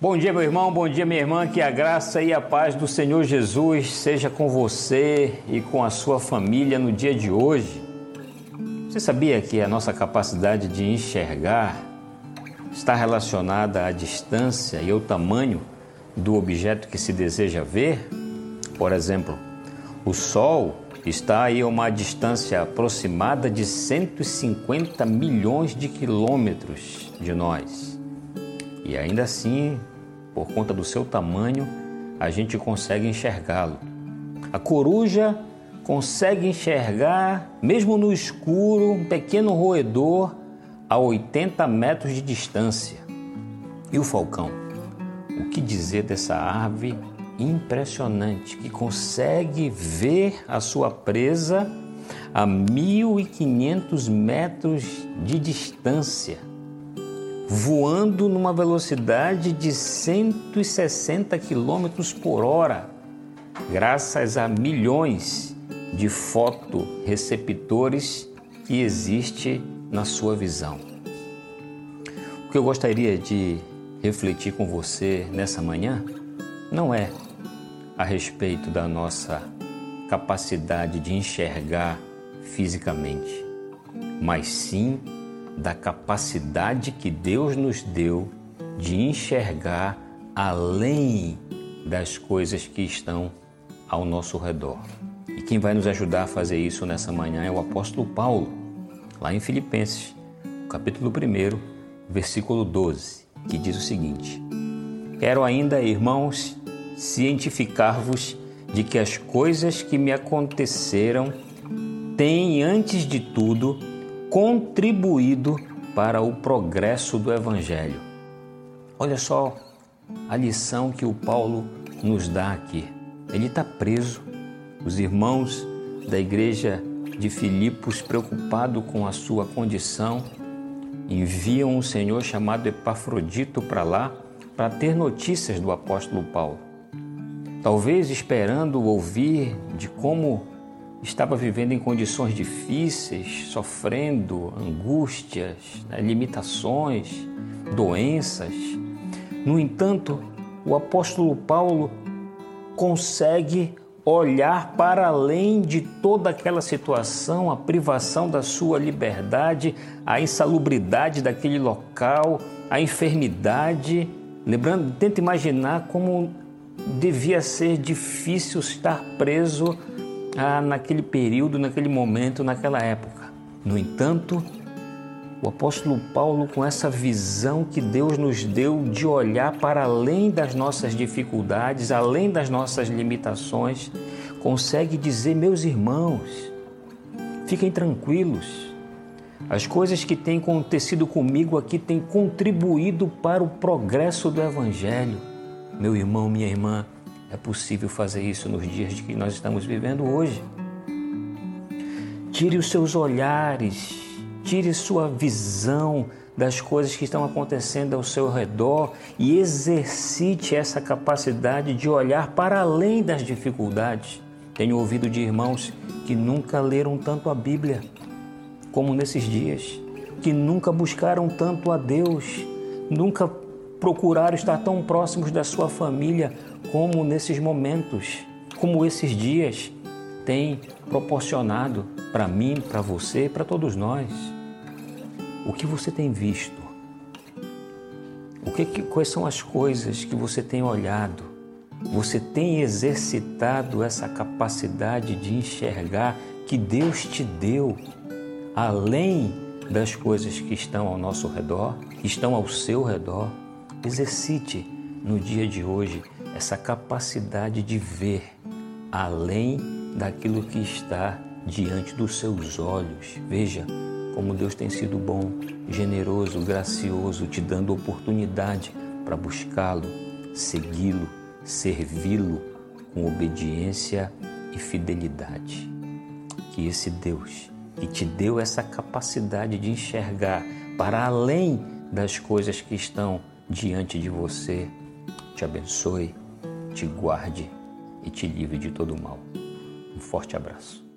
Bom dia, meu irmão, bom dia, minha irmã. Que a graça e a paz do Senhor Jesus seja com você e com a sua família no dia de hoje. Você sabia que a nossa capacidade de enxergar está relacionada à distância e ao tamanho do objeto que se deseja ver? Por exemplo, o Sol está aí a uma distância aproximada de 150 milhões de quilômetros de nós. E ainda assim, por conta do seu tamanho, a gente consegue enxergá-lo. A coruja consegue enxergar, mesmo no escuro, um pequeno roedor a 80 metros de distância. E o falcão? O que dizer dessa ave impressionante que consegue ver a sua presa a 1.500 metros de distância? Voando numa velocidade de 160 km por hora, graças a milhões de fotoreceptores que existe na sua visão. O que eu gostaria de refletir com você nessa manhã não é a respeito da nossa capacidade de enxergar fisicamente, mas sim da capacidade que Deus nos deu de enxergar além das coisas que estão ao nosso redor. E quem vai nos ajudar a fazer isso nessa manhã é o apóstolo Paulo, lá em Filipenses, capítulo 1, versículo 12, que diz o seguinte: Quero ainda, irmãos, cientificar-vos de que as coisas que me aconteceram têm, antes de tudo, contribuído para o progresso do Evangelho. Olha só a lição que o Paulo nos dá aqui. Ele está preso. Os irmãos da igreja de Filipos, preocupados com a sua condição, enviam um senhor chamado Epafrodito para lá para ter notícias do apóstolo Paulo. Talvez esperando ouvir de como estava vivendo em condições difíceis, sofrendo angústias, né, limitações, doenças. No entanto, o apóstolo Paulo consegue olhar para além de toda aquela situação, a privação da sua liberdade, a insalubridade daquele local, a enfermidade. Lembrando, tenta imaginar como devia ser difícil estar preso ah, naquele período, naquele momento, naquela época. No entanto, o apóstolo Paulo, com essa visão que Deus nos deu de olhar para além das nossas dificuldades, além das nossas limitações, consegue dizer: meus irmãos, fiquem tranquilos. As coisas que têm acontecido comigo aqui têm contribuído para o progresso do Evangelho. Meu irmão, minha irmã, é possível fazer isso nos dias de que nós estamos vivendo hoje. Tire os seus olhares, tire sua visão das coisas que estão acontecendo ao seu redor e exercite essa capacidade de olhar para além das dificuldades. Tenho ouvido de irmãos que nunca leram tanto a Bíblia como nesses dias, que nunca buscaram tanto a Deus, nunca procuraram estar tão próximos da sua família como nesses momentos, como esses dias têm proporcionado para mim, para você, para todos nós. O que você tem visto? O que, quais são as coisas que você tem olhado? Você tem exercitado essa capacidade de enxergar que Deus te deu além das coisas que estão ao nosso redor, que estão ao seu redor? Exercite no dia de hoje essa capacidade de ver além daquilo que está diante dos seus olhos. Veja como Deus tem sido bom, generoso, gracioso, te dando oportunidade para buscá-lo, segui-lo, servi-lo com obediência e fidelidade. Que esse Deus que te deu essa capacidade de enxergar para além das coisas que estão diante de você, te abençoe, te guarde e te livre de todo mal. Um forte abraço.